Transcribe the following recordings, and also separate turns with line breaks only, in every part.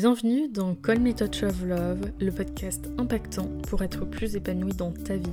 Bienvenue dans Call Me Touch of Love, le podcast impactant pour être plus épanoui dans ta vie.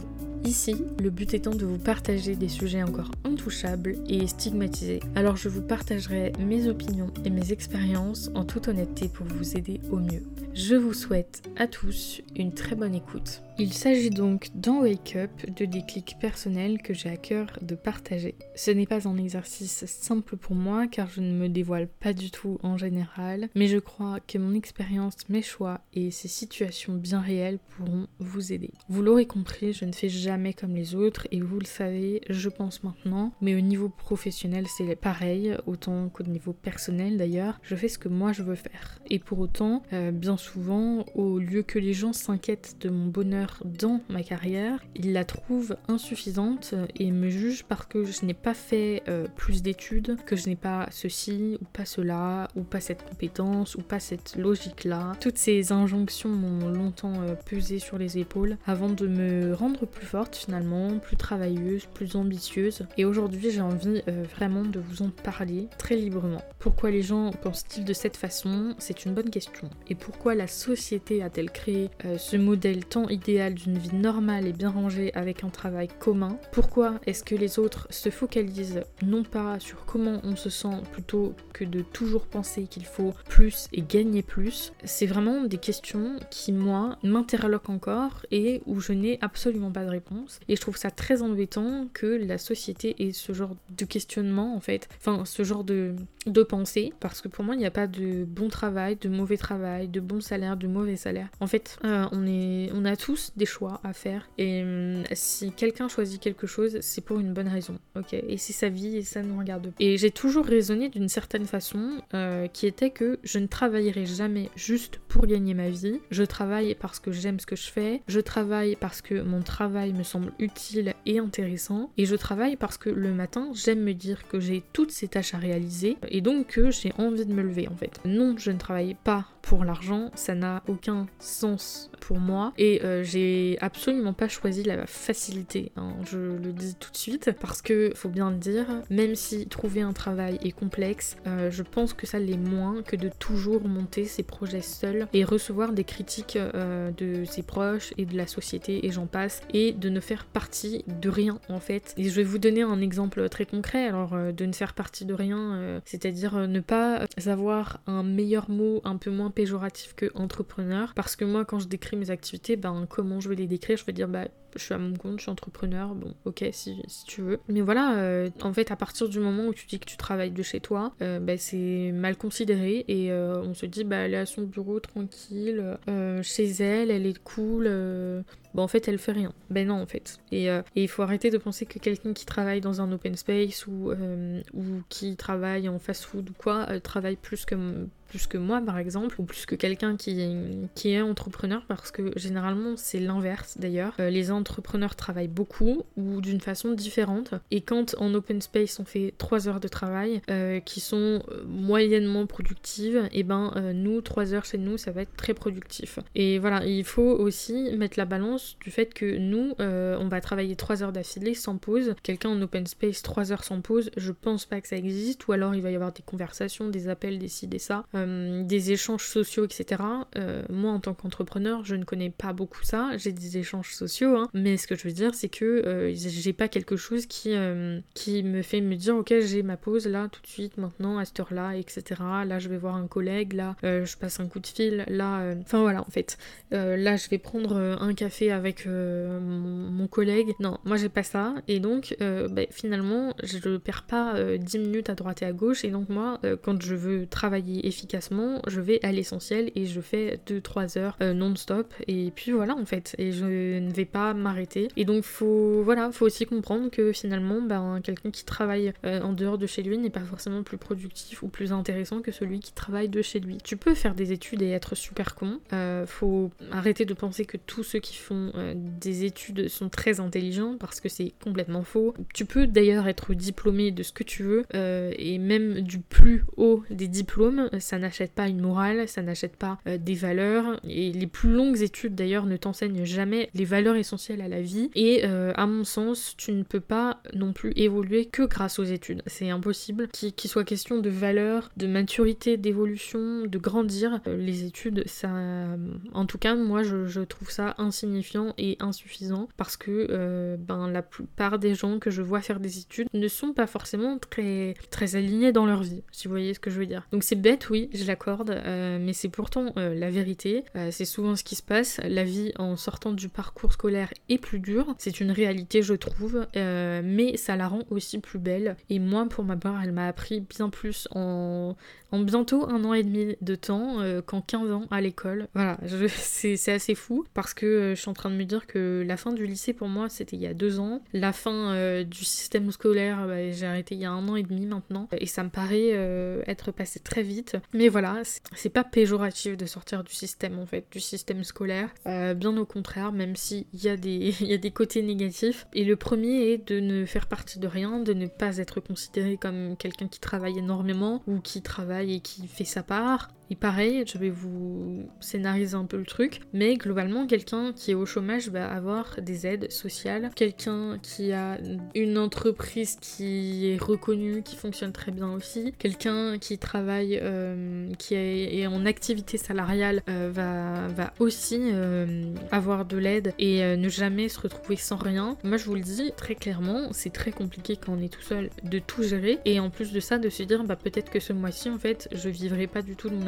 Ici, le but étant de vous partager des sujets encore intouchables et stigmatisés. Alors je vous partagerai mes opinions et mes expériences en toute honnêteté pour vous aider au mieux. Je vous souhaite à tous une très bonne écoute. Il s'agit donc d'un wake-up de déclic personnel que j'ai à cœur de partager. Ce n'est pas un exercice simple pour moi car je ne me dévoile pas du tout en général, mais je crois que mon expérience, mes choix et ces situations bien réelles pourront vous aider. Vous l'aurez compris, je ne fais jamais comme les autres et vous le savez, je pense maintenant, mais au niveau professionnel c'est pareil, autant qu'au niveau personnel d'ailleurs, je fais ce que moi je veux faire. Et pour autant, euh, bien souvent, au lieu que les gens s'inquiètent de mon bonheur dans ma carrière, il la trouve insuffisante et me juge parce que je n'ai pas fait euh, plus d'études, que je n'ai pas ceci ou pas cela, ou pas cette compétence, ou pas cette logique-là. Toutes ces injonctions m'ont longtemps euh, pesé sur les épaules avant de me rendre plus forte finalement, plus travailleuse, plus ambitieuse. Et aujourd'hui j'ai envie euh, vraiment de vous en parler très librement. Pourquoi les gens pensent-ils de cette façon? C'est une bonne question. Et pourquoi la société a-t-elle créé ce modèle tant idéal? D'une vie normale et bien rangée avec un travail commun Pourquoi est-ce que les autres se focalisent non pas sur comment on se sent plutôt que de toujours penser qu'il faut plus et gagner plus? C'est vraiment des questions qui, moi, m'interloquent encore et où je n'ai absolument pas de réponse. Et je trouve ça très embêtant que la société ait ce genre de questionnement, en fait, enfin, ce genre de, de pensée, parce que pour moi, il n'y a pas de bon travail, de mauvais travail, de bon salaire, de mauvais salaire. En fait, euh, on, est, on a tous des choix à faire. Et hum, si quelqu'un choisit quelque chose, c'est pour une bonne raison, ok? Et c'est sa vie et ça nous regarde. Et j'ai toujours raisonné d'une certaine façon euh, qui était que je ne travaillerai jamais juste pour gagner ma vie. Je travaille parce que j'aime ce que je fais. Je travaille parce que mon travail me semble utile et intéressant. Et je travaille parce que le matin, j'aime me dire que j'ai toutes ces tâches à réaliser et donc que j'ai envie de me lever en fait. Non, je ne travaille pas pour l'argent, ça n'a aucun sens pour moi et euh, j'ai absolument pas choisi la facilité, hein, je le dis tout de suite, parce que faut bien le dire, même si trouver un travail est complexe, euh, je pense que ça l'est moins que de toujours monter ses projets seul et recevoir des critiques euh, de ses proches et de la société et j'en passe, et de ne faire partie de rien en fait. Et je vais vous donner un exemple très concret, alors de ne faire partie de rien, c'est-à-dire ne pas avoir un meilleur mot un peu moins péjoratif que entrepreneur, parce que moi quand je décris mes activités, ben comment je vais les décrire, je vais dire bah je suis à mon compte, je suis entrepreneur, bon ok si, tu veux. Mais voilà, euh, en fait à partir du moment où tu dis que tu travailles de chez toi, euh, bah, c'est mal considéré et euh, on se dit bah elle est à son bureau tranquille, chez elle, elle est cool. Bon, en fait, elle fait rien. Ben non, en fait. Et il faut arrêter de penser que quelqu'un qui travaille dans un open space ou, qui travaille en fast-food ou quoi travaille plus que plus que moi par exemple, ou plus que quelqu'un qui, qui est entrepreneur, parce que généralement c'est l'inverse d'ailleurs. les entrepreneurs travaillent beaucoup ou d'une façon différente. Et quand en open space on fait 3 heures de travail euh, qui sont euh, moyennement productives, et eh ben euh, nous, 3 heures chez nous, ça va être très productif. Et voilà, il faut aussi mettre la balance du fait que nous, on va travailler 3 heures d'affilée sans pause. Quelqu'un en open space 3 heures sans pause, je pense pas que ça existe, ou alors il va y avoir des conversations, des appels, des ci, des ça, des échanges sociaux, etc. moi en tant qu'entrepreneur, je ne connais pas beaucoup ça. J'ai des échanges sociaux, hein, mais ce que je veux dire, c'est que euh, j'ai pas quelque chose qui, euh, qui me fait me dire, ok, j'ai ma pause là, tout de suite, maintenant, à cette heure-là, etc. Là, je vais voir un collègue, là, euh, je passe un coup de fil, là. Enfin voilà, en fait. là, je vais prendre un café avec mon, collègue. Non, moi, j'ai pas ça. Et donc, bah, finalement, je perds pas 10 minutes à droite et à gauche. Et donc, moi, quand je veux travailler efficacement, je vais à l'essentiel et je fais 2-3 heures non-stop. Et puis voilà, en fait. Et je ne vais pas m'arrêter. Et donc faut voilà, faut aussi comprendre que finalement, ben, quelqu'un qui travaille euh, en dehors de chez lui n'est pas forcément plus productif ou plus intéressant que celui qui travaille de chez lui. Tu peux faire des études et être super con. Euh, faut arrêter de penser que tous ceux qui font euh, des études sont très intelligents parce que c'est complètement faux. Tu peux d'ailleurs être diplômé de ce que tu veux et même du plus haut des diplômes, ça n'achète pas une morale, ça n'achète pas euh, des valeurs. Et les plus longues études d'ailleurs ne t'enseignent jamais les valeurs essentielles à la vie. Et euh, à mon sens, tu ne peux pas non plus évoluer que grâce aux études. C'est impossible qu'il soit question de valeurs, de maturité, d'évolution, de grandir. Euh, les études, ça, en tout cas, moi, je, trouve ça insignifiant et insuffisant parce que ben la plupart des gens que je vois faire des études ne sont pas forcément très très alignés dans leur vie. Si vous voyez ce que je veux dire. Donc c'est bête, oui, je l'accorde, euh, mais c'est pourtant euh, la vérité. Euh, c'est souvent ce qui se passe. La vie en sortant du parcours scolaire est plus dure. C'est une réalité, je trouve, mais ça la rend aussi plus belle. Et moi, pour ma part, elle m'a appris bien plus en, en bientôt un an et demi de temps qu'en 15 ans à l'école. Voilà, c'est assez fou parce que je suis en train de me dire que la fin du lycée pour moi c'était il y a deux ans. La fin du système scolaire, bah, j'ai arrêté il y a un an et demi maintenant. Et ça me paraît être passé très vite. Mais voilà, c'est pas péjoratif de sortir du système en fait, du système scolaire. Euh, bien au contraire, même s'il y, y a des côtés négatifs. Et le premier est de ne faire partie de rien, de ne pas être considéré comme quelqu'un qui travaille énormément ou qui travaille et qui fait sa part. Et pareil, je vais vous scénariser un peu le truc, mais globalement, quelqu'un qui est au chômage va avoir des aides sociales. Quelqu'un qui a une entreprise qui est reconnue, qui fonctionne très bien aussi. Quelqu'un qui travaille, euh, qui est, en activité salariale, euh, va, va aussi euh, avoir de l'aide et ne jamais se retrouver sans rien. Moi, je vous le dis très clairement, c'est très compliqué quand on est tout seul de tout gérer. Et en plus de ça, de se dire, bah peut-être que ce mois-ci, en fait, je vivrai pas du tout de mon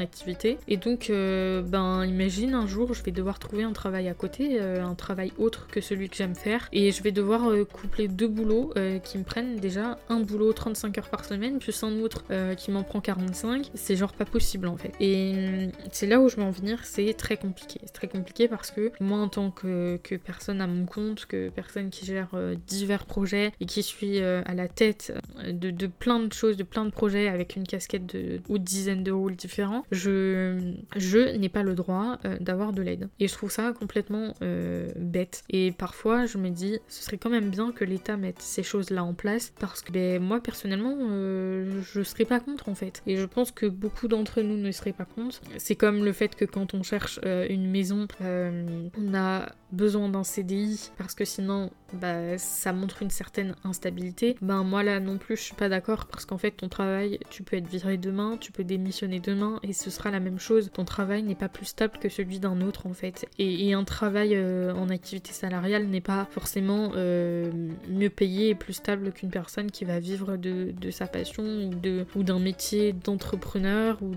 Et donc, euh, ben, imagine un jour, je vais devoir trouver un travail à côté, euh, un travail autre que celui que j'aime faire. Et je vais devoir euh, coupler deux boulots qui me prennent déjà un boulot 35 heures par semaine, plus un autre qui m'en prend 45. C'est genre pas possible en fait. Et c'est là où je vais en venir, c'est très compliqué. C'est très compliqué parce que moi, en tant que, que personne à mon compte, que personne qui gère divers projets et qui suis à la tête de, de, plein de choses, de plein de projets avec une casquette de, ou de dizaines de rôles différents, je, n'ai pas le droit euh, d'avoir de l'aide. Et je trouve ça complètement euh, bête. Et parfois, je me dis, ce serait quand même bien que l'État mette ces choses-là en place parce que ben, moi, personnellement, euh, je serais pas contre en fait. Et je pense que beaucoup d'entre nous ne seraient pas contre. C'est comme le fait que quand on cherche une maison, on a besoin d'un CDI parce que sinon bah, ça montre une certaine instabilité. Ben moi là non plus je suis pas d'accord parce qu'en fait ton travail tu peux être viré demain, tu peux démissionner demain et ce sera la même chose. Ton travail n'est pas plus stable que celui d'un autre en fait. Et, un travail euh, en activité salariale n'est pas forcément euh, mieux payé et plus stable qu'une personne qui va vivre de, sa passion ou, de, ou d'un métier d'entrepreneur ou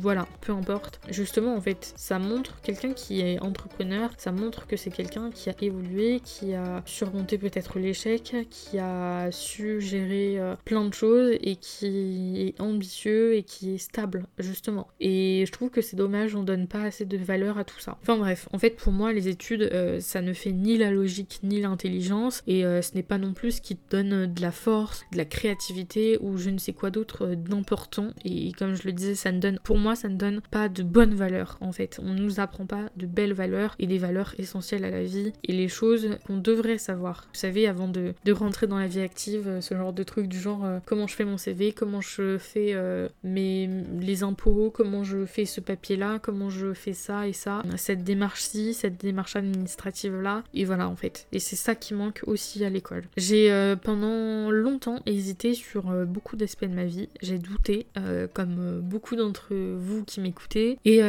voilà, peu importe. Justement en fait ça montre quelqu'un qui est entrepreneur, ça montre que c'est quelqu'un qui a évolué, qui a surmonté peut-être l'échec, qui a su gérer euh, plein de choses et qui est ambitieux et qui est stable, justement. Et je trouve que c'est dommage, on donne pas assez de valeur à tout ça. Enfin bref, en fait pour moi les études, euh, ça ne fait ni la logique ni l'intelligence et euh, ce n'est pas non plus ce qui te donne de la force, de la créativité ou je ne sais quoi d'autre d'important. Et comme je le disais, ça ne donne, pour moi, ça ne donne pas de bonnes valeurs en fait. On ne nous apprend pas de belles valeurs et des valeurs essentielles à la vie et les choses qu'on devrait savoir. Vous savez, avant de, rentrer dans la vie active, euh, ce genre de truc du genre euh, comment je fais mon CV, comment je fais euh, mes, les impôts, comment je fais ce papier-là, comment je fais ça et ça, cette démarche-ci, cette démarche administrative-là, et voilà en fait. Et c'est ça qui manque aussi à l'école. J'ai pendant longtemps hésité sur beaucoup d'aspects de ma vie, j'ai douté, comme beaucoup d'entre vous qui m'écoutez, et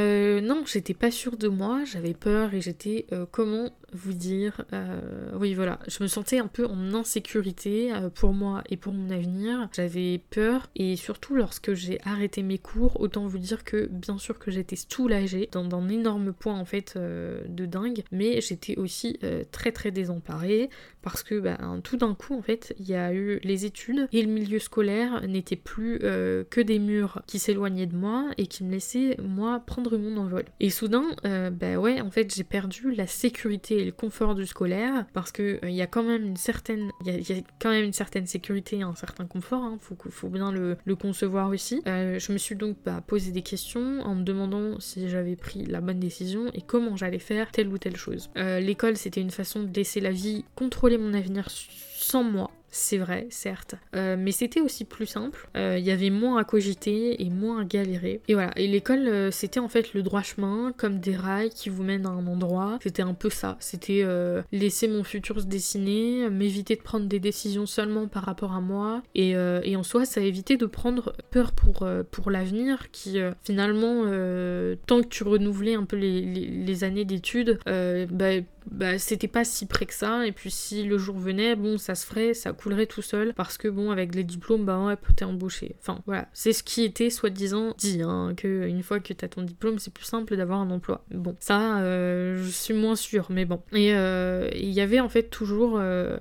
non, j'étais pas sûre de moi, j'avais peur et j'étais comment vous dire euh, Oui, voilà, je me sentais un peu en insécurité euh, pour moi et pour mon avenir. J'avais peur et surtout lorsque j'ai arrêté mes cours, autant vous dire que bien sûr que j'étais soulagée dans un énorme point en fait euh, de dingue, mais j'étais aussi très très désemparée parce que bah, tout d'un coup en fait il y a eu les études et le milieu scolaire n'était plus que des murs qui s'éloignaient de moi et qui me laissaient moi prendre mon envol. Et soudain, bah ouais en fait j'ai perdu la sécurité et le confort du scolaire parce que il euh, y a quand même une certaine il y, a quand même une certaine sécurité et un certain confort hein, faut, faut bien le, concevoir aussi. Euh, je me suis donc bah, posé des questions en me demandant si j'avais pris la bonne décision et comment j'allais faire telle ou telle chose. Euh, l'école c'était une façon de laisser la vie contrôler mon avenir sans moi c'est vrai, certes. mais c'était aussi plus simple. Il y avait moins à cogiter et moins à galérer. Et voilà, et l'école, c'était en fait le droit chemin, comme des rails qui vous mènent à un endroit. C'était un peu ça. C'était laisser mon futur se dessiner, m'éviter de prendre des décisions seulement par rapport à moi. Et, en soi, ça évité de prendre peur pour, pour l'avenir qui finalement, tant que tu renouvelais un peu les, années d'études, bah, bah, c'était pas si près que ça. Et puis si le jour venait, bon, ça se ferait, ça coulerait tout seul. Parce que bon, avec les diplômes, bah ouais, t'es embauché. Enfin, voilà. C'est ce qui était soi-disant dit, hein, que une fois que t'as ton diplôme, c'est plus simple d'avoir un emploi. Bon, ça, euh, je suis moins sûre, mais bon. Et euh, il y avait en fait toujours. Euh,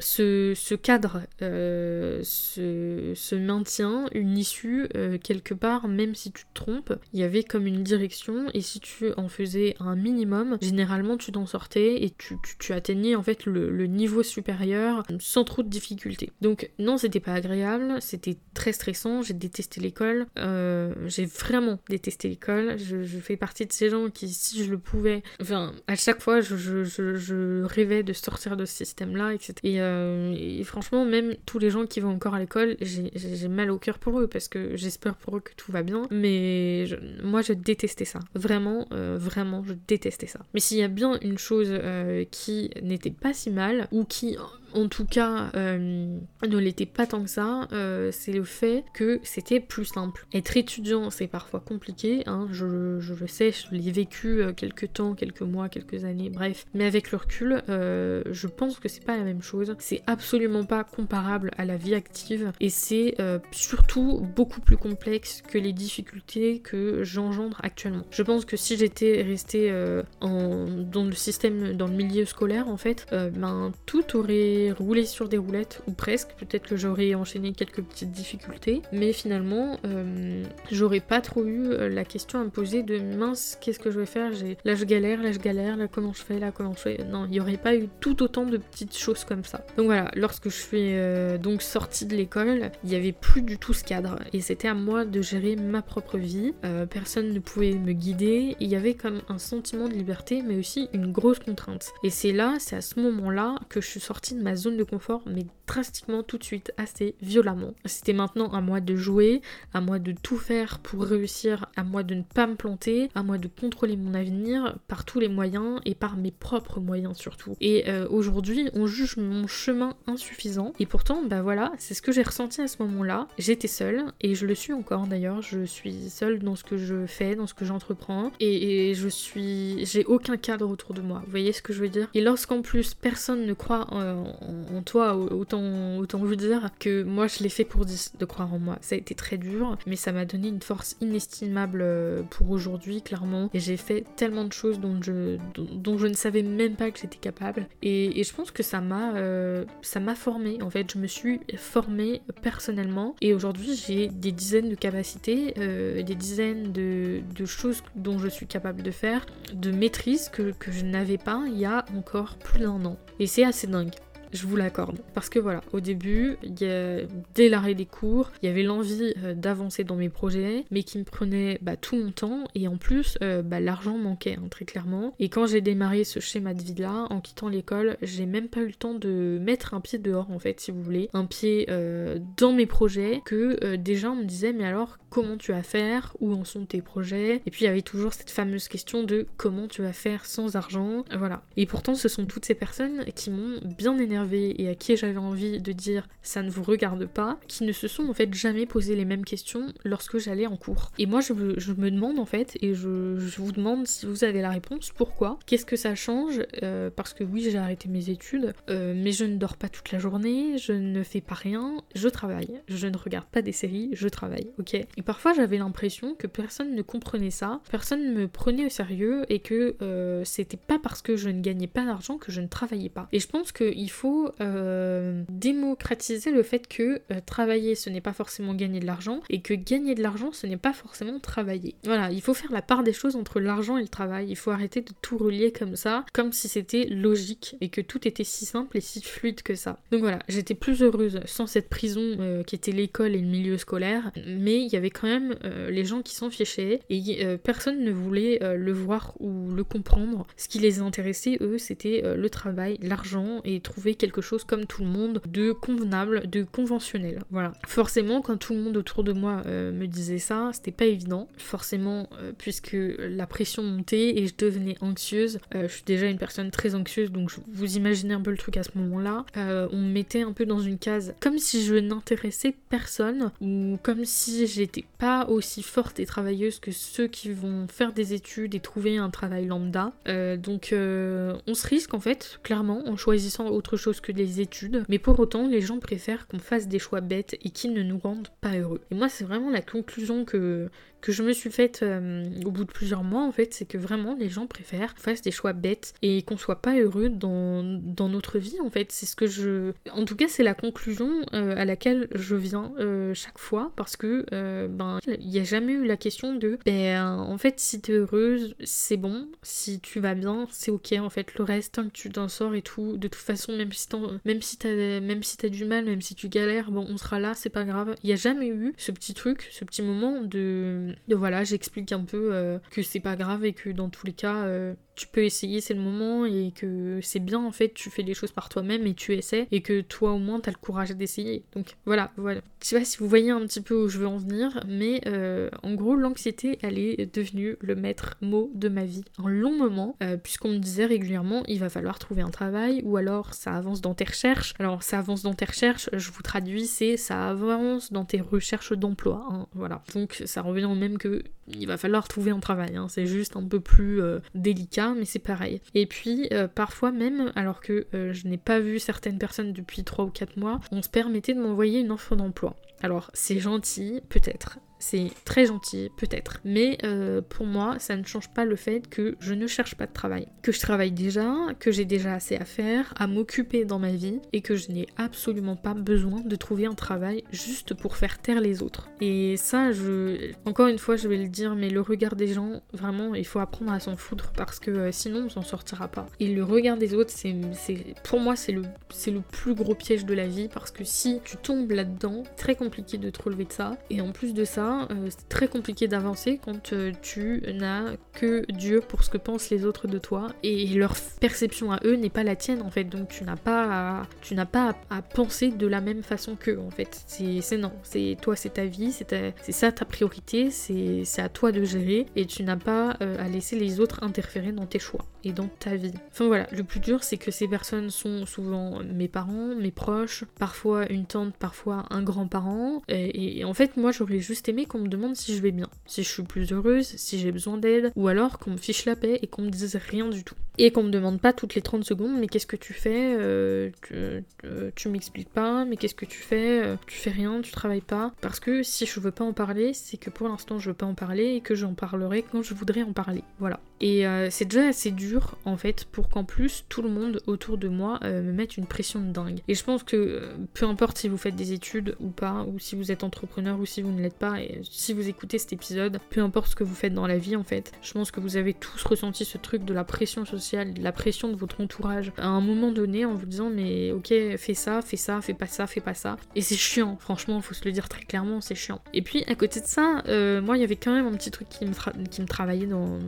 ce, cadre euh, se, maintient, une issue euh, quelque part, même si tu te trompes, il y avait comme une direction et si tu en faisais un minimum, généralement tu t'en sortais et tu, atteignais en fait le, niveau supérieur sans trop de difficultés. Donc non, c'était pas agréable, c'était très stressant, j'ai détesté l'école, euh, j'ai vraiment détesté l'école, je, fais partie de ces gens qui, si je le pouvais, enfin, à chaque fois je, je rêvais de sortir de ce système-là, etc. Et euh, et franchement, même tous les gens qui vont encore à l'école, j'ai mal au cœur pour eux parce que j'espère pour eux que tout va bien. Mais moi, je détestais ça. Vraiment, euh, vraiment, je détestais ça. Mais s'il y a bien une chose euh, qui n'était pas si mal, ou qui en tout cas euh, ne l'était pas tant que ça, euh, c'est le fait que c'était plus simple. Être étudiant, c'est parfois compliqué, hein, je, le sais, je l'ai vécu euh, quelques temps, quelques mois, quelques années, bref. Mais avec le recul, je pense que c'est pas la même chose. C'est absolument pas comparable à la vie active et c'est surtout beaucoup plus complexe que les difficultés que j'engendre actuellement. Je pense que si j'étais restée dans le système, dans le milieu scolaire en fait, ben tout aurait rouler sur des roulettes, ou presque. Peut-être que j'aurais enchaîné quelques petites difficultés, mais finalement, euh, j'aurais pas trop eu euh, la question à me poser de mince, qu'est-ce que je vais faire? Là, je galère, là, je galère, là, comment je fais, là, comment je fais? Non, il y aurait pas eu tout autant de petites choses comme ça. Donc voilà, lorsque je suis euh, donc sortie de l'école, il y avait plus du tout ce cadre, et c'était à moi de gérer ma propre vie. personne ne pouvait me guider. Il y avait comme un sentiment de liberté, mais aussi une grosse contrainte. Et c'est là, c'est à ce moment-là que je suis sortie de ma zone de confort, mais drastiquement tout de suite, assez violemment. C'était maintenant à moi de jouer, à moi de tout faire pour réussir, à moi de ne pas me planter, à moi de contrôler mon avenir par tous les moyens et par mes propres moyens surtout. Et euh, aujourd'hui, on juge mon chemin insuffisant. Et pourtant, bah voilà, c'est ce que j'ai ressenti à ce moment-là. J'étais seule, et je le suis encore d'ailleurs. Je suis seule dans ce que je fais, dans ce que j'entreprends, et, je suis, j'ai aucun cadre autour de moi. Vous voyez ce que je veux dire? Et lorsqu'en plus personne ne croit en, en, toi, autant, autant vous dire que moi je l'ai fait pour de croire en moi. Ça a été très dur, mais ça m'a donné une force inestimable euh, pour aujourd'hui, clairement. Et j'ai fait tellement de choses dont je, dont, je ne savais même pas que j'étais capable. Et, je pense que ça m'a euh, ça m'a formée. En fait, je me suis formée personnellement. Et aujourd'hui, j'ai des dizaines de capacités, euh, des dizaines de, de, choses dont je suis capable de faire, de maîtrise que, que je n'avais pas il y a encore plus d'un an. Et c'est assez dingue je vous l'accorde. Parce que voilà, au début, dès l'arrêt des cours, il y avait l'envie euh, d'avancer dans mes projets, mais qui me prenait bah, tout mon temps, et en plus, euh, bah, l'argent manquait, hein, très clairement. Et quand j'ai démarré ce schéma de vie-là, en quittant l'école, j'ai même pas eu le temps de mettre un pied dehors, en fait, si vous voulez, un pied euh, dans mes projets, que déjà on me disait, mais alors, comment tu vas faire? Où en sont tes projets? Et puis il y avait toujours cette fameuse question de comment tu vas faire sans argent, voilà. Et pourtant, ce sont toutes ces personnes qui m'ont bien énervé et à qui j'avais envie de dire ça ne vous regarde pas, qui ne se sont en fait jamais posé les mêmes questions lorsque j'allais en cours. Et moi je, me demande en fait, et je, vous demande si vous avez la réponse, pourquoi? Qu'est-ce que ça change? Euh, Parce que oui j'ai arrêté mes études, euh, mais je ne dors pas toute la journée, je ne fais pas rien, je travaille. Je ne regarde pas des séries, je travaille, ok? Et parfois j'avais l'impression que personne ne comprenait ça, personne ne me prenait au sérieux et que euh, c'était pas parce que je ne gagnais pas d'argent que je ne travaillais pas. Et je pense qu'il faut euh, démocratiser le fait que euh, travailler ce n'est pas forcément gagner de l'argent et que gagner de l'argent ce n'est pas forcément travailler. Voilà, il faut faire la part des choses entre l'argent et le travail. Il faut arrêter de tout relier comme ça, comme si c'était logique et que tout était si simple et si fluide que ça. Donc voilà, j'étais plus heureuse sans cette prison euh, qui était l'école et le milieu scolaire, mais il y avait quand même les gens qui s'en fichaient et personne ne voulait le voir ou le comprendre. Ce qui les intéressait, eux, c'était le travail, l'argent et trouver quelque chose comme tout le monde, de convenable, de conventionnel. Voilà. Forcément, quand tout le monde autour de moi euh, me disait ça, c'était pas évident. Forcément, euh, puisque la pression montait et je devenais anxieuse. je suis déjà une personne très anxieuse, donc vous imaginez un peu le truc à ce moment-là. on me mettait un peu dans une case comme si je n'intéressais personne ou comme si j'étais pas aussi forte et travailleuse que ceux qui vont faire des études et trouver un travail lambda. donc on se risque en fait, clairement, en choisissant autre chose que les études. Mais pour autant, les gens préfèrent qu'on fasse des choix bêtes et qui ne nous rendent pas heureux. Et moi, c'est vraiment la conclusion que, que je me suis faite euh, au bout de plusieurs mois, en fait, c'est que vraiment, les gens préfèrent qu'on fasse des choix bêtes et qu'on soit pas heureux dans, dans notre vie, en fait. C'est ce que je... En tout cas, c'est la conclusion euh, à laquelle je viens euh, chaque fois parce que, ben, il n'y a jamais eu la question de, ben, en fait, si t'es heureuse, c'est bon. Si tu vas bien, c'est ok, en fait. Le reste, tant que tu t'en sors et tout, de toute façon, même si même si même si t'as du mal, même si tu galères, bon, on sera là, c'est pas grave. Il n'y a jamais eu ce petit truc, ce petit moment de voilà, j'explique un peu euh, que c'est pas grave et que dans tous les cas, euh, tu peux essayer, c'est le moment, et que c'est bien en fait, tu fais les choses par toi-même et tu essaies, et que toi au moins t'as le courage d'essayer. Donc voilà, voilà. Je sais pas si vous voyez un petit peu où je veux en venir, mais euh, en gros, l'anxiété, elle est devenue le maître mot de ma vie. Un long moment, euh, puisqu'on me disait régulièrement, il va falloir trouver un travail, ou alors ça avance dans tes recherches. Alors ça avance dans tes recherches, je vous traduis, c'est ça avance dans tes recherches d'emploi. Hein, voilà. Donc ça revient au même que il va falloir trouver un travail. Hein. C'est juste un peu plus euh, délicat, mais c'est pareil. Et puis, euh, parfois même, alors que euh, je n'ai pas vu certaines personnes depuis 3 ou 4 mois, on se permettait de m'envoyer une offre d'emploi. Alors, c'est gentil, peut-être, c'est très gentil, peut-être. Mais euh, pour moi, ça ne change pas le fait que je ne cherche pas de travail. Que je travaille déjà, que j'ai déjà assez à faire, à m'occuper dans ma vie, et que je n'ai absolument pas besoin de trouver un travail juste pour faire taire les autres. Et ça, je... Encore une fois, je vais le dire, mais le regard des gens, vraiment, il faut apprendre à s'en foutre, parce que euh, sinon, on s'en sortira pas. Et le regard des autres, c'est... Pour moi, c'est le... le plus gros piège de la vie, parce que si tu tombes là-dedans, très compliqué de te relever de ça. Et en plus de ça, euh, c'est très compliqué d'avancer quand euh, tu n'as que Dieu pour ce que pensent les autres de toi et leur perception à eux n'est pas la tienne en fait. Donc tu n'as pas à, tu n'as pas à, penser de la même façon qu'eux en fait. C'est non, c'est toi, c'est ta vie, c'est ça ta priorité, c'est à toi de gérer et tu n'as pas euh, à laisser les autres interférer dans tes choix et dans ta vie. Enfin voilà, le plus dur c'est que ces personnes sont souvent mes parents, mes proches, parfois une tante, parfois un grand-parent et en fait moi j'aurais juste aimé qu'on me demande si je vais bien, si je suis plus heureuse, si j'ai besoin d'aide, ou alors qu'on me fiche la paix et qu'on me dise rien du tout. Et qu'on me demande pas toutes les 30 secondes, mais qu'est-ce que tu fais euh, Tu, m'expliques pas, mais qu'est-ce que tu fais euh, Tu fais rien, tu travailles pas. Parce que si je veux pas en parler, c'est que pour l'instant je veux pas en parler et que j'en parlerai quand je voudrais en parler. Voilà. Et euh, c'est déjà assez dur en fait pour qu'en plus tout le monde autour de moi me mette une pression de dingue. Et je pense que peu importe si vous faites des études ou pas, ou si vous êtes entrepreneur ou si vous ne l'êtes pas, et si vous écoutez cet épisode, peu importe ce que vous faites dans la vie en fait, je pense que vous avez tous ressenti ce truc de la pression sociale, de la pression de votre entourage à un moment donné en vous disant mais ok fais ça, fais ça, fais pas ça, fais pas ça. Et c'est chiant, franchement, faut se le dire très clairement, c'est chiant. Et puis à côté de ça, euh, moi il y avait quand même un petit truc qui me, qui me travaillait dans,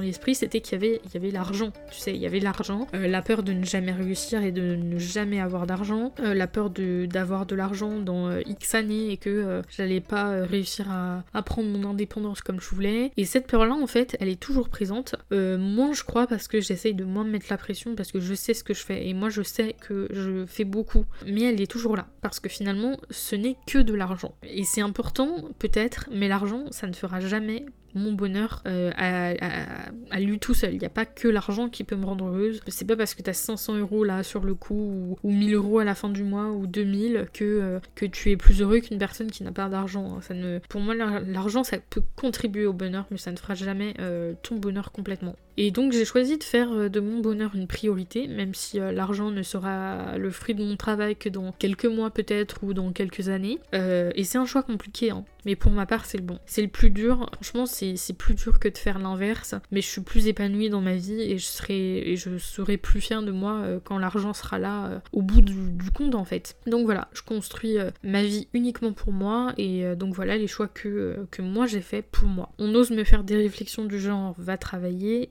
l'esprit, c'était qu'il y avait, il y avait l'argent. Tu sais, il y avait l'argent, euh, la peur de ne jamais réussir et de ne jamais avoir d'argent, euh, la peur d'avoir de, l'argent dans X années et que j'allais pas réussir à, prendre mon indépendance comme je voulais. Et cette peur-là, en fait, elle est toujours présente. Euh, moi, je crois parce que j'essaye de moins me mettre la pression, parce que je sais ce que je fais. Et moi, je sais que je fais beaucoup. Mais elle est toujours là. Parce que finalement, ce n'est que de l'argent. Et c'est important, peut-être, mais l'argent, ça ne fera jamais mon bonheur euh, à, lui tout seul. Il n'y a pas que l'argent qui peut me rendre heureuse. C'est pas parce que tu as 500 euros là sur le coup ou, 1000 euros à la fin du mois ou 2000 que, euh, que tu es plus heureux qu'une personne qui n'a pas d'argent. Hein. Pour moi, l'argent, ça peut contribuer au bonheur, mais ça ne fera jamais euh, ton bonheur complètement. Et donc j'ai choisi de faire de mon bonheur une priorité, même si l'argent ne sera le fruit de mon travail que dans quelques mois peut-être ou dans quelques années. et c'est un choix compliqué, hein. mais pour ma part c'est le bon. C'est le plus dur, franchement c'est plus dur que de faire l'inverse, mais je suis plus épanouie dans ma vie et je serai, et je serai plus fière de moi euh, quand l'argent sera là euh, au bout du, compte en fait. Donc voilà, je construis euh, ma vie uniquement pour moi et donc voilà les choix que, que moi j'ai fait pour moi. On ose me faire des réflexions du genre va travailler,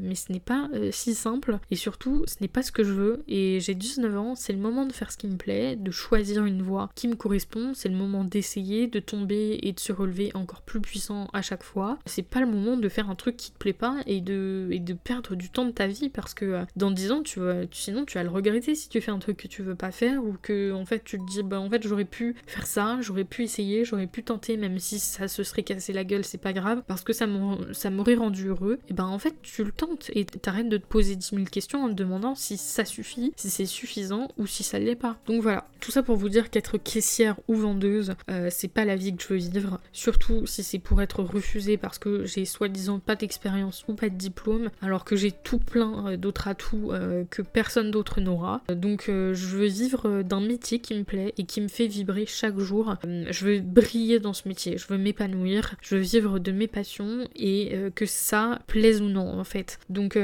mais ce n'est pas si simple et surtout ce n'est pas ce que je veux et j'ai 19 ans, c'est le moment de faire ce qui me plaît, de choisir une voie qui me correspond, c'est le moment d'essayer, de tomber et de se relever encore plus puissant à chaque fois. C'est pas le moment de faire un truc qui te plaît pas et de, et de perdre du temps de ta vie parce que euh, dans 10 ans, tu vas, sinon tu vas le regretter si tu fais un truc que tu veux pas faire ou que en fait tu te dis bah en fait j'aurais pu faire ça, j'aurais pu essayer, j'aurais pu tenter même si ça se serait cassé la gueule, c'est pas grave parce que ça m'aurait rendu heureux. Et ben en fait tu tentes et t'arrêtes de te poser 10 000 questions en te demandant si ça suffit, si c'est suffisant ou si ça l'est pas. Donc voilà, tout ça pour vous dire qu'être caissière ou vendeuse, euh, c'est pas la vie que je veux vivre, surtout si c'est pour être refusée parce que j'ai soi-disant pas d'expérience ou pas de diplôme, alors que j'ai tout plein euh, d'autres atouts euh, que personne d'autre n'aura. Donc je veux vivre d'un métier qui me plaît et qui me fait vibrer chaque jour. Je veux briller dans ce métier, je veux m'épanouir, je veux vivre de mes passions et que ça plaise ou non en fait. Donc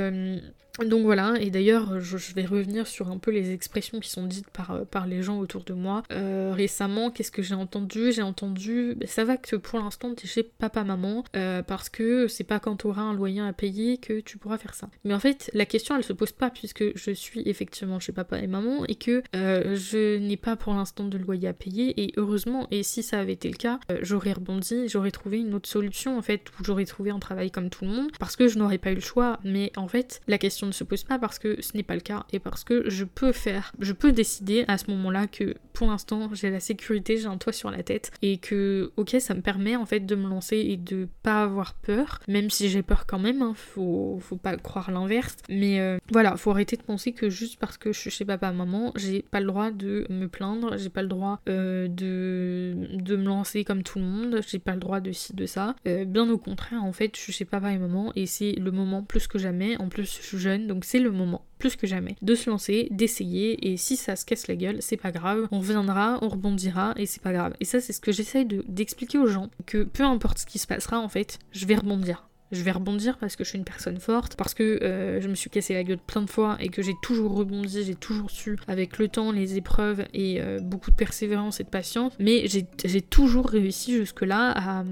donc voilà, et d'ailleurs je, vais revenir sur un peu les expressions qui sont dites par, euh, par les gens autour de moi. Euh, récemment, qu'est-ce que j'ai entendu? J'ai entendu, bah, ça va que pour l'instant t'es chez papa-maman, euh, parce que c'est pas quand t'auras un loyer à payer que tu pourras faire ça. Mais en fait, la question elle se pose pas puisque je suis effectivement chez papa et maman et que je n'ai pas pour l'instant de loyer à payer et heureusement, et si ça avait été le cas, j'aurais rebondi, j'aurais trouvé une autre solution en fait, où j'aurais trouvé un travail comme tout le monde, parce que je n'aurais pas eu le choix. Mais en fait, la question ne se pose pas parce que ce n'est pas le cas et parce que je peux faire, je peux décider à ce moment-là que pour l'instant j'ai la sécurité, j'ai un toit sur la tête et que ok ça me permet en fait de me lancer et de pas avoir peur, même si j'ai peur quand même, hein, faut, faut pas croire l'inverse. Mais euh, voilà, faut arrêter de penser que juste parce que je suis chez papa maman, j'ai pas le droit de me plaindre, j'ai pas le droit euh, de, de me lancer comme tout le monde, j'ai pas le droit de ci, de ça. Euh, bien au contraire, en fait, je suis chez papa et maman et c'est le moment plus que jamais. En plus, je suis jeune donc c'est le moment plus que jamais de se lancer, d'essayer et si ça se casse la gueule, c'est pas grave, on reviendra, on rebondira et c'est pas grave. Et ça c'est ce que j'essaye d'expliquer aux gens que peu importe ce qui se passera en fait, je vais rebondir je vais rebondir parce que je suis une personne forte, parce que euh, je me suis cassé la gueule plein de fois et que j'ai toujours rebondi, j'ai toujours su avec le temps, les épreuves et euh, beaucoup de persévérance et de patience, mais j'ai toujours réussi jusque-là à,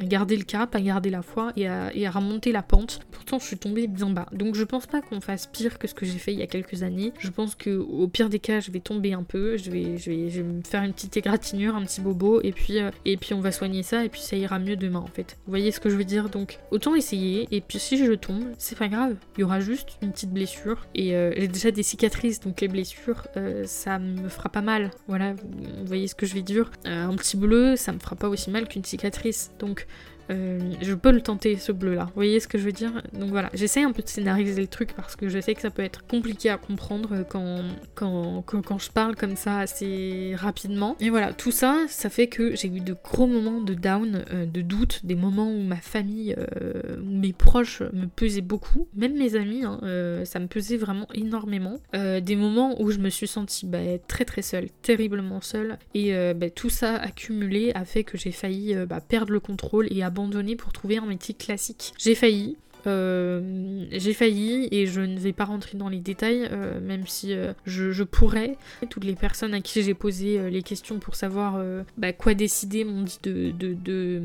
garder le cap, à garder la foi et à, et à, remonter la pente. Pourtant, je suis tombée bien bas. Donc je pense pas qu'on fasse pire que ce que j'ai fait il y a quelques années. Je pense que au pire des cas, je vais tomber un peu, je vais, je vais, je vais me faire une petite égratignure, un petit bobo, et puis, euh, et puis on va soigner ça, et puis ça ira mieux demain en fait. Vous voyez ce que je veux dire? Donc autant et puis si je tombe, c'est pas grave. Il y aura juste une petite blessure. Et euh, j'ai déjà des cicatrices, donc les blessures, euh, ça me fera pas mal. Voilà, vous voyez ce que je vais dire. Euh, un petit bleu, ça me fera pas aussi mal qu'une cicatrice. Donc euh, je peux le tenter ce bleu là. Vous voyez ce que je veux dire? Donc voilà, j'essaie un peu de scénariser le truc parce que je sais que ça peut être compliqué à comprendre quand, quand, quand, je parle comme ça assez rapidement. Et voilà, tout ça, ça fait que j'ai eu de gros moments de down, euh, de doute, des moments où ma famille, euh, mes proches me pesaient beaucoup, même mes amis, hein, ça me pesait vraiment énormément. des moments où je me suis sentie bah, très très seule, terriblement seule. Et bah, tout ça accumulé a fait que j'ai failli bah, perdre le contrôle et pour trouver un métier classique. J'ai failli, euh, j'ai failli et je ne vais pas rentrer dans les détails, euh, même si euh, je, pourrais. Toutes les personnes à qui j'ai posé les questions pour savoir bah, quoi décider m'ont dit de, de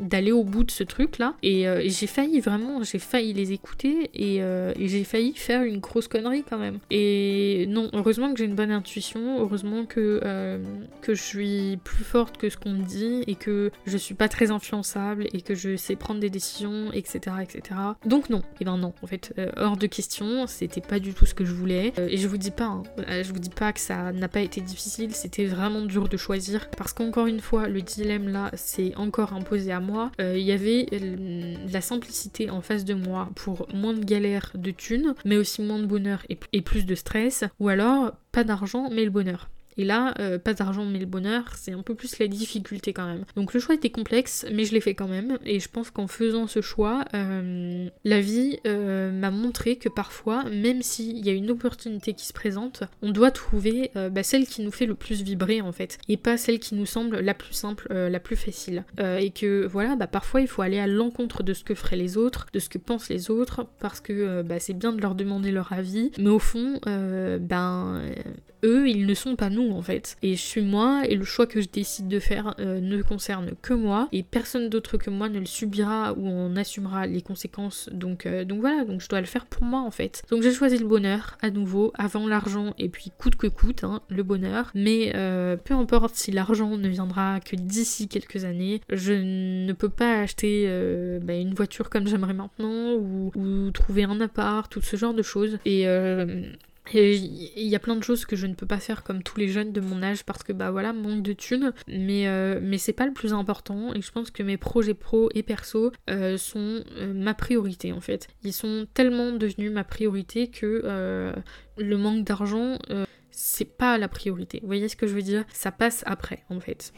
d'aller au bout de ce truc là euh, et, j'ai failli vraiment j'ai failli les écouter euh, et, j'ai failli faire une grosse connerie quand même. Et non heureusement que j'ai une bonne intuition heureusement que euh, que je suis plus forte que ce qu'on me dit et que je suis pas très influençable et que je sais prendre des décisions etc etc donc non et ben non en fait hors de question c'était pas du tout ce que je voulais. Et je vous dis pas hein, je vous dis pas que ça n'a pas été difficile c'était vraiment dur de choisir. Parce qu'encore une fois le dilemme là c'est encore imposé à moi, euh, il y avait euh, la simplicité en face de moi pour moins de galères de thunes, mais aussi moins de bonheur et plus de stress, ou alors pas d'argent mais le bonheur. Et là, euh, pas d'argent mais le bonheur, c'est un peu plus la difficulté quand même. Donc le choix était complexe, mais je l'ai fait quand même. Et je pense qu'en faisant ce choix, euh, la vie euh, m'a montré que parfois, même s'il y a une opportunité qui se présente, on doit trouver bah, celle qui nous fait le plus vibrer en fait. Et pas celle qui nous semble la plus simple, la plus facile. et que voilà, bah, parfois il faut aller à l'encontre de ce que feraient les autres, de ce que pensent les autres, parce que bah, c'est bien de leur demander leur avis. Mais au fond, ben eux, ils ne sont pas nous en fait. Et je suis moi et le choix que je décide de faire euh, ne concerne que moi et personne d'autre que moi ne le subira ou en assumera les conséquences. Donc, euh, donc voilà, donc je dois le faire pour moi en fait. Donc j'ai choisi le bonheur à nouveau, avant l'argent et puis coûte que coûte, hein, le bonheur. Mais euh, peu importe si l'argent ne viendra que d'ici quelques années, je ne peux pas acheter bah, une voiture comme j'aimerais maintenant ou, ou, trouver un appart, tout ce genre de choses. Et il y a plein de choses que je ne peux pas faire comme tous les jeunes de mon âge parce que bah voilà, manque de thunes. Mais, euh, mais c'est pas le plus important et je pense que mes projets pro et perso euh, sont euh, ma priorité en fait. Ils sont tellement devenus ma priorité que le manque d'argent c'est pas la priorité. Vous voyez ce que je veux dire? Ça passe après en fait.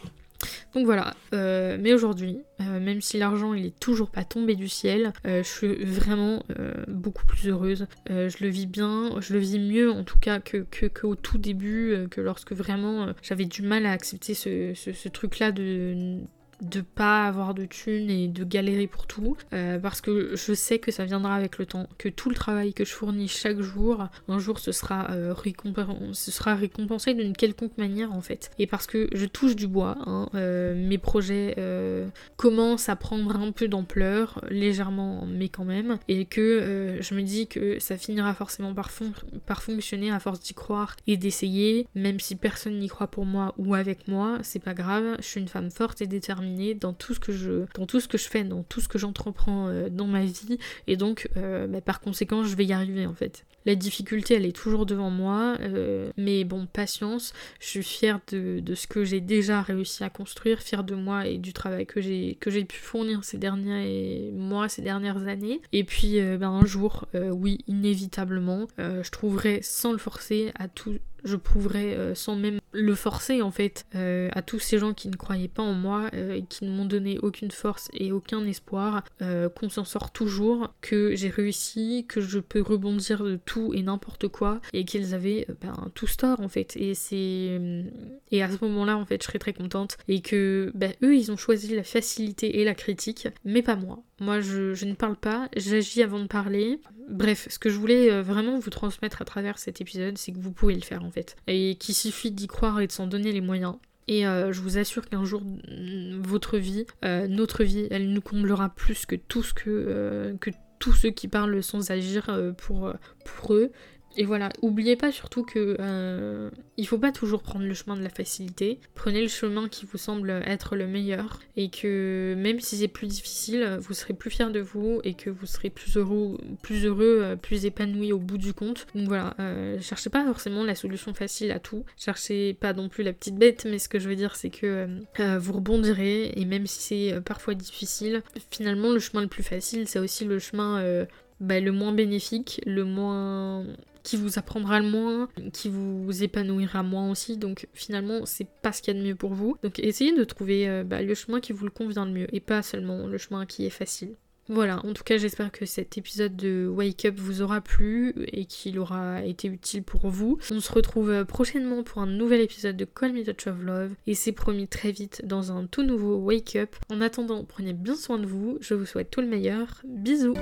Donc voilà, euh, mais aujourd'hui, euh, même si l'argent il est toujours pas tombé du ciel, euh, je suis vraiment beaucoup plus heureuse. je le vis bien, je le vis mieux en tout cas que, que, tout début, que lorsque vraiment j'avais du mal à accepter ce, ce truc là de de pas avoir de thunes et de galérer pour tout euh, parce que je sais que ça viendra avec le temps que tout le travail que je fournis chaque jour un jour ce sera, euh, récompensé d'une quelconque manière en fait. Et parce que je touche du bois hein, euh, mes projets commencent à prendre un peu d'ampleur légèrement mais quand même et que je me dis que ça finira forcément par, par fonctionner à force d'y croire et d'essayer même si personne n'y croit pour moi ou avec moi c'est pas grave je suis une femme forte et déterminée dans tout ce que je, dans tout ce que je fais, dans tout ce que j'entreprends euh, dans ma vie, et donc euh, bah, par conséquent je vais y arriver en fait. La difficulté elle est toujours devant moi, euh, mais bon patience, je suis fière de, ce que j'ai déjà réussi à construire, fière de moi et du travail que j'ai pu fournir ces derniers mois, ces dernières années. Et puis ben, un jour, oui inévitablement, je trouverai sans le forcer à tout je prouverai euh, sans même le forcer en fait euh, à tous ces gens qui ne croyaient pas en moi euh, qui ne m'ont donné aucune force et aucun espoir qu'on s'en sort toujours, que j'ai réussi, que je peux rebondir de tout et n'importe quoi et qu'ils avaient ben, tout tort en fait et c'est et à ce moment-là en fait je serais très contente et que ben, eux ils ont choisi la facilité et la critique mais pas moi moi, je, ne parle pas, j'agis avant de parler. Bref, ce que je voulais euh, vraiment vous transmettre à travers cet épisode, c'est que vous pouvez le faire en fait. Et qu'il suffit d'y croire et de s'en donner les moyens. Et euh, je vous assure qu'un jour, votre vie, euh, notre vie, elle nous comblera plus que tout ce que, que tous ceux qui parlent sans agir pour, pour eux. Et voilà, oubliez pas surtout que euh, il faut pas toujours prendre le chemin de la facilité. Prenez le chemin qui vous semble être le meilleur et que même si c'est plus difficile, vous serez plus fier de vous et que vous serez plus heureux, plus heureux, euh, plus épanoui au bout du compte. Donc voilà, euh, cherchez pas forcément la solution facile à tout. Cherchez pas non plus la petite bête, mais ce que je veux dire c'est que vous rebondirez et même si c'est parfois difficile, finalement le chemin le plus facile c'est aussi le chemin bah, le moins bénéfique, le moins qui vous apprendra le moins, qui vous épanouira moins aussi. Donc finalement, c'est pas ce qu'il y a de mieux pour vous. Donc essayez de trouver euh, bah, le chemin qui vous le convient le mieux et pas seulement le chemin qui est facile. Voilà, en tout cas j'espère que cet épisode de Wake Up vous aura plu et qu'il aura été utile pour vous. On se retrouve euh, prochainement pour un nouvel épisode de Call Me Touch of Love et c'est promis très vite dans un tout nouveau Wake Up. En attendant, prenez bien soin de vous, je vous souhaite tout le meilleur, bisous